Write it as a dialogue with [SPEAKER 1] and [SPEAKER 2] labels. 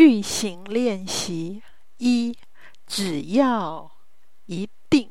[SPEAKER 1] 句型练习。一只要一定